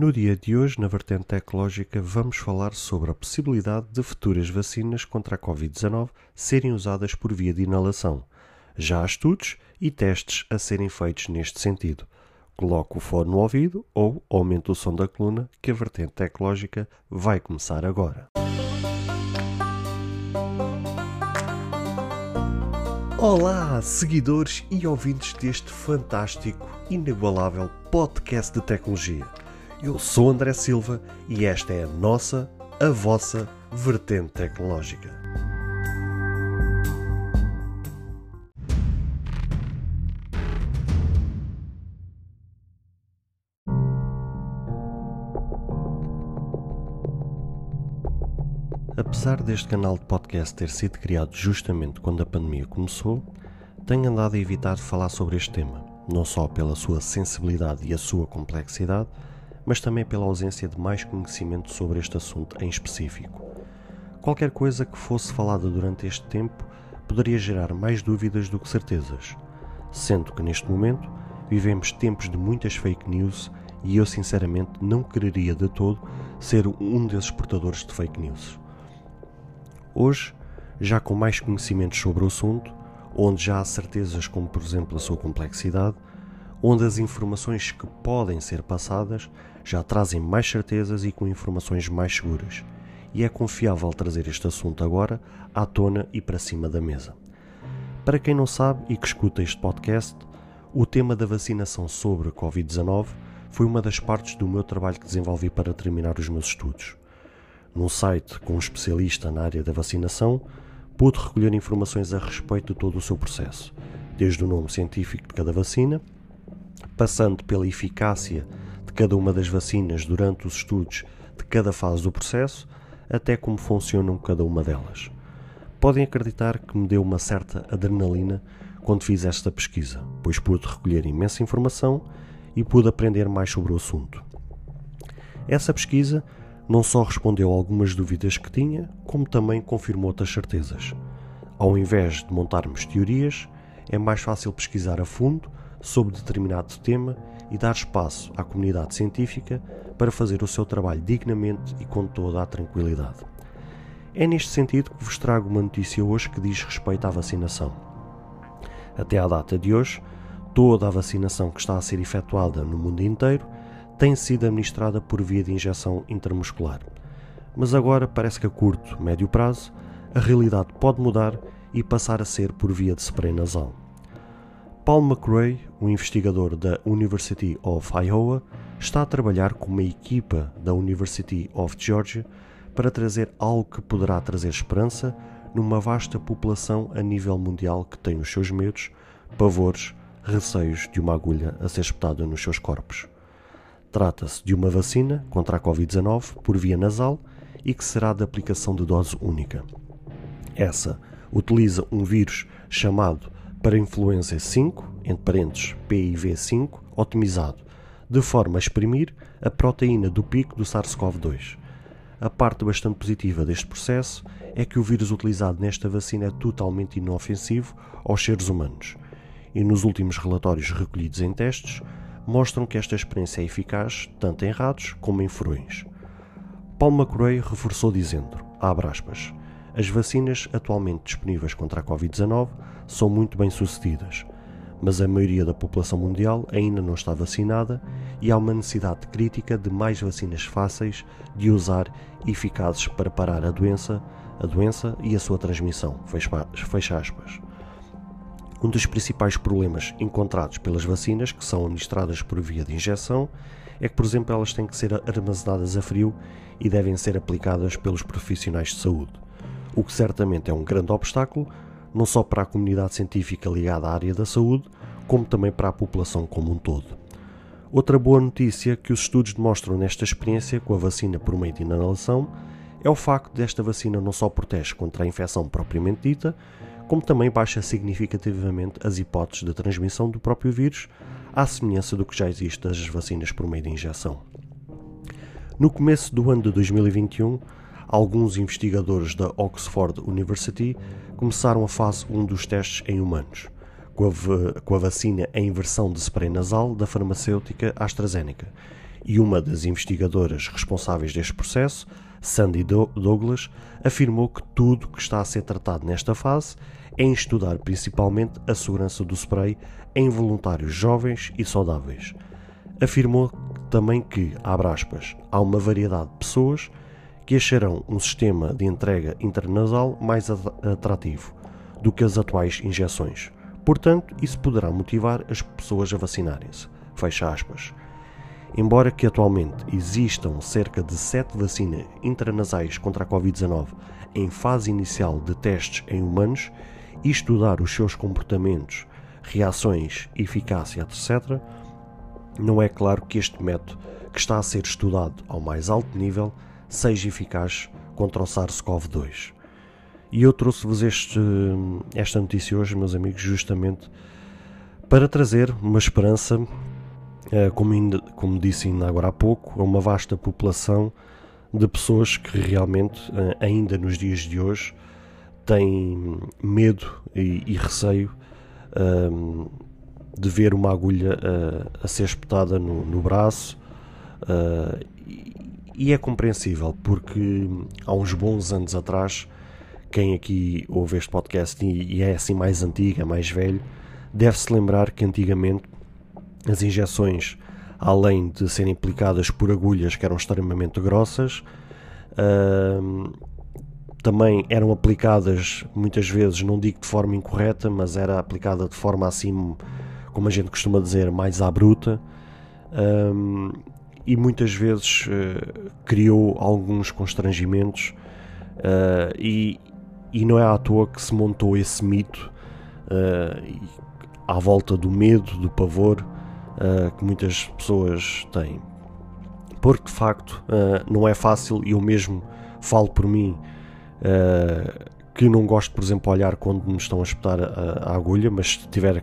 No dia de hoje, na vertente tecnológica, vamos falar sobre a possibilidade de futuras vacinas contra a Covid-19 serem usadas por via de inalação. Já há estudos e testes a serem feitos neste sentido. Coloque o fone no ouvido ou aumente o som da coluna, que a vertente tecnológica vai começar agora. Olá, seguidores e ouvintes deste fantástico, inigualável podcast de tecnologia. Eu sou André Silva e esta é a nossa, a vossa vertente tecnológica. Apesar deste canal de podcast ter sido criado justamente quando a pandemia começou, tenho andado a evitar falar sobre este tema, não só pela sua sensibilidade e a sua complexidade, mas também pela ausência de mais conhecimento sobre este assunto em específico. Qualquer coisa que fosse falada durante este tempo poderia gerar mais dúvidas do que certezas, sendo que neste momento vivemos tempos de muitas fake news e eu sinceramente não quereria de todo ser um desses portadores de fake news. Hoje, já com mais conhecimentos sobre o assunto, onde já há certezas como por exemplo a sua complexidade, onde as informações que podem ser passadas já trazem mais certezas e com informações mais seguras, e é confiável trazer este assunto agora à tona e para cima da mesa. Para quem não sabe e que escuta este podcast, o tema da vacinação sobre a Covid-19 foi uma das partes do meu trabalho que desenvolvi para terminar os meus estudos. Num site com um especialista na área da vacinação, pude recolher informações a respeito de todo o seu processo, desde o nome científico de cada vacina, passando pela eficácia de cada uma das vacinas durante os estudos de cada fase do processo, até como funcionam cada uma delas. Podem acreditar que me deu uma certa adrenalina quando fiz esta pesquisa, pois pude recolher imensa informação e pude aprender mais sobre o assunto. Essa pesquisa não só respondeu algumas dúvidas que tinha, como também confirmou outras certezas. Ao invés de montarmos teorias, é mais fácil pesquisar a fundo sobre determinado tema e dar espaço à comunidade científica para fazer o seu trabalho dignamente e com toda a tranquilidade. É neste sentido que vos trago uma notícia hoje que diz respeito à vacinação. Até à data de hoje, toda a vacinação que está a ser efetuada no mundo inteiro tem sido administrada por via de injeção intramuscular. Mas agora parece que a curto, médio prazo, a realidade pode mudar e passar a ser por via de spray nasal. Paul McRae, um investigador da University of Iowa, está a trabalhar com uma equipa da University of Georgia para trazer algo que poderá trazer esperança numa vasta população a nível mundial que tem os seus medos, pavores, receios de uma agulha a ser espetada nos seus corpos. Trata-se de uma vacina contra a Covid-19 por via nasal e que será de aplicação de dose única. Essa utiliza um vírus chamado para influenza 5, entre parênteses PIV5, otimizado, de forma a exprimir a proteína do pico do SARS-CoV-2. A parte bastante positiva deste processo é que o vírus utilizado nesta vacina é totalmente inofensivo aos seres humanos, e nos últimos relatórios recolhidos em testes mostram que esta experiência é eficaz tanto em ratos como em furões. Paul McRae reforçou dizendo, abre aspas, as vacinas atualmente disponíveis contra a Covid-19 são muito bem sucedidas, mas a maioria da população mundial ainda não está vacinada e há uma necessidade crítica de mais vacinas fáceis de usar e eficazes para parar a doença, a doença e a sua transmissão. Fecha aspas. Um dos principais problemas encontrados pelas vacinas que são administradas por via de injeção é que, por exemplo, elas têm que ser armazenadas a frio e devem ser aplicadas pelos profissionais de saúde o que certamente é um grande obstáculo, não só para a comunidade científica ligada à área da saúde, como também para a população como um todo. Outra boa notícia que os estudos demonstram nesta experiência com a vacina por meio de inalação é o facto desta vacina não só protege contra a infecção propriamente dita, como também baixa significativamente as hipóteses de transmissão do próprio vírus, à semelhança do que já existe das vacinas por meio de injeção. No começo do ano de 2021, alguns investigadores da Oxford University começaram a fase 1 dos testes em humanos, com a, com a vacina em versão de spray nasal da farmacêutica AstraZeneca, e uma das investigadoras responsáveis deste processo, Sandy Douglas, afirmou que tudo que está a ser tratado nesta fase é em estudar principalmente a segurança do spray em voluntários jovens e saudáveis. Afirmou também que, abre aspas, há uma variedade de pessoas que acharão um sistema de entrega intranasal mais atrativo do que as atuais injeções. Portanto, isso poderá motivar as pessoas a vacinarem-se. Fecha aspas. Embora que atualmente existam cerca de 7 vacinas intranasais contra a Covid-19 em fase inicial de testes em humanos e estudar os seus comportamentos, reações, eficácia, etc., não é claro que este método, que está a ser estudado ao mais alto nível, seja eficaz contra o SARS-CoV-2. E eu trouxe-vos esta notícia hoje, meus amigos, justamente para trazer uma esperança eh, como, ainda, como disse ainda agora há pouco, a uma vasta população de pessoas que realmente, eh, ainda nos dias de hoje, têm medo e, e receio um, ehm, de ver uma agulha uh, a ser espetada no, no braço. Uh, é compreensível, porque há uns bons anos atrás, quem aqui ouve este podcast e, e é assim mais antigo, é mais velho, deve-se lembrar que antigamente as injeções, além de serem aplicadas por agulhas que eram extremamente grossas, também eram aplicadas muitas vezes, não digo de forma incorreta, mas era aplicada de forma assim, como a gente costuma dizer, mais à bruta. E muitas vezes uh, criou alguns constrangimentos uh, e, e não é à toa que se montou esse mito uh, à volta do medo, do pavor que muitas pessoas têm. Porque de facto não é fácil, e eu mesmo falo por mim que não gosto, por exemplo, olhar quando me estão a espetar a, a, agulha, mas se tiver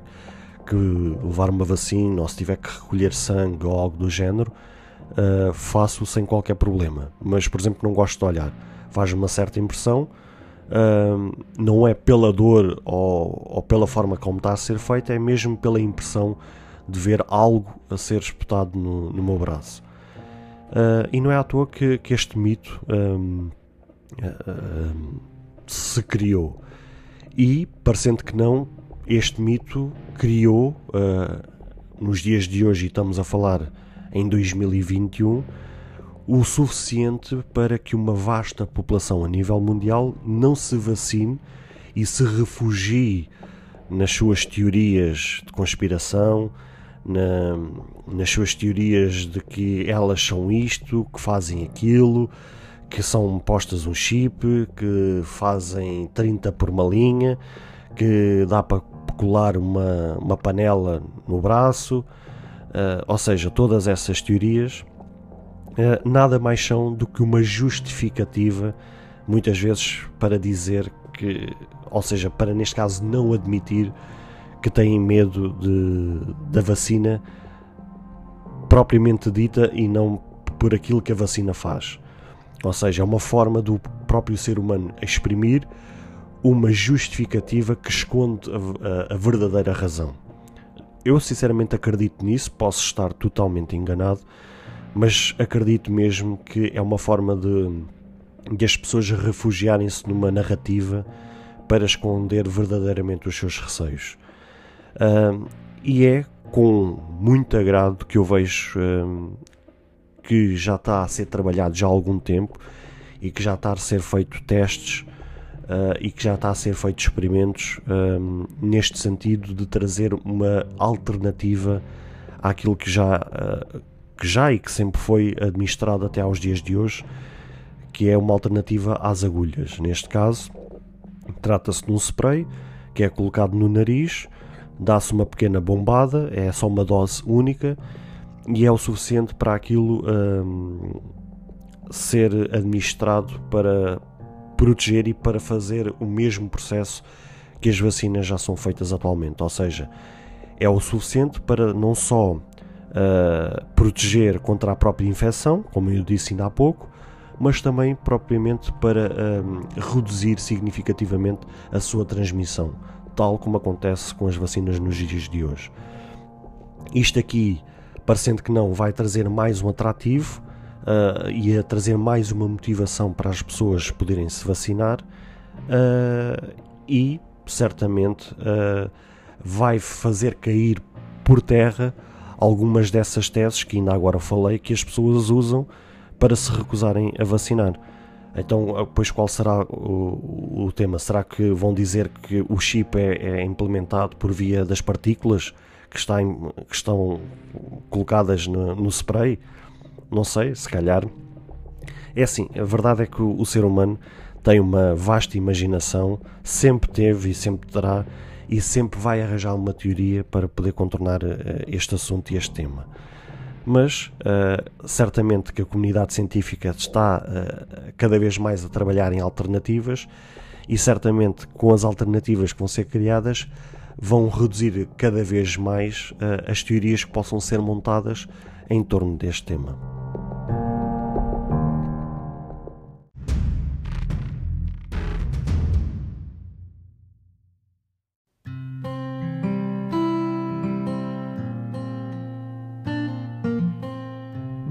que levar uma vacina ou se tiver que recolher sangue ou algo do género, faço sem qualquer problema. Mas, por exemplo, não gosto de olhar, faz uma certa impressão. Uh, não é pela dor ou, ou, pela forma como está a ser feita, é mesmo pela impressão de ver algo a ser espetado no, no meu braço. Uh, e não é à toa que, que este mito um, uh, se criou. E, parecendo que não, este mito criou, uh, nos dias de hoje, e estamos a falar em 2021, o suficiente para que uma vasta população a nível mundial não se vacine e se refugie nas suas teorias de conspiração, na, nas suas teorias de que elas são isto, que fazem aquilo, que são postas um chip, que fazem 30 por uma linha, que dá para colar uma, uma panela no braço, uh, ou seja, todas essas teorias uh, nada mais são do que uma justificativa, muitas vezes para dizer que, ou seja, para neste caso não admitir que têm medo de, da vacina propriamente dita e não por aquilo que a vacina faz. Ou seja, é uma forma do próprio ser humano exprimir uma justificativa que esconde a, a, a verdadeira razão. Eu sinceramente acredito nisso, posso estar totalmente enganado, mas acredito mesmo que é uma forma de, de as pessoas refugiarem-se numa narrativa para esconder verdadeiramente os seus receios. Uh, e é com muito agrado que eu vejo uh, que já está a ser trabalhado já há algum tempo e que já está a ser feito testes uh, e que já está a ser feito experimentos neste sentido de trazer uma alternativa àquilo que já, que já e que sempre foi administrado até aos dias de hoje, que é uma alternativa às agulhas. Neste caso, trata-se de um spray que é colocado no nariz dá-se uma pequena bombada, é só uma dose única e é o suficiente para aquilo hum, ser administrado para proteger e para fazer o mesmo processo que as vacinas já são feitas atualmente. Ou seja, é o suficiente para não só uh, proteger contra a própria infecção, como eu disse ainda há pouco, mas também propriamente para um, reduzir significativamente a sua transmissão tal como acontece com as vacinas nos dias de hoje. Isto aqui parecendo que não, vai trazer mais um atrativo uh, e a trazer mais uma motivação para as pessoas poderem se vacinar uh, e certamente uh, vai fazer cair por terra algumas dessas teses que ainda agora falei que as pessoas usam para se recusarem a vacinar. Então, pois qual será o, o tema? Será que vão dizer que o chip é, é implementado por via das partículas que, está em, que estão colocadas no, no, spray? Não sei, se calhar. É assim, a verdade é que o, ser humano tem uma vasta imaginação, sempre teve e sempre terá, e sempre vai arranjar uma teoria para poder contornar uh, este assunto e este tema. Mas uh, certamente que a comunidade científica está uh, cada vez mais a trabalhar em alternativas e certamente com as alternativas que vão ser criadas vão reduzir cada vez mais as teorias que possam ser montadas em torno deste tema.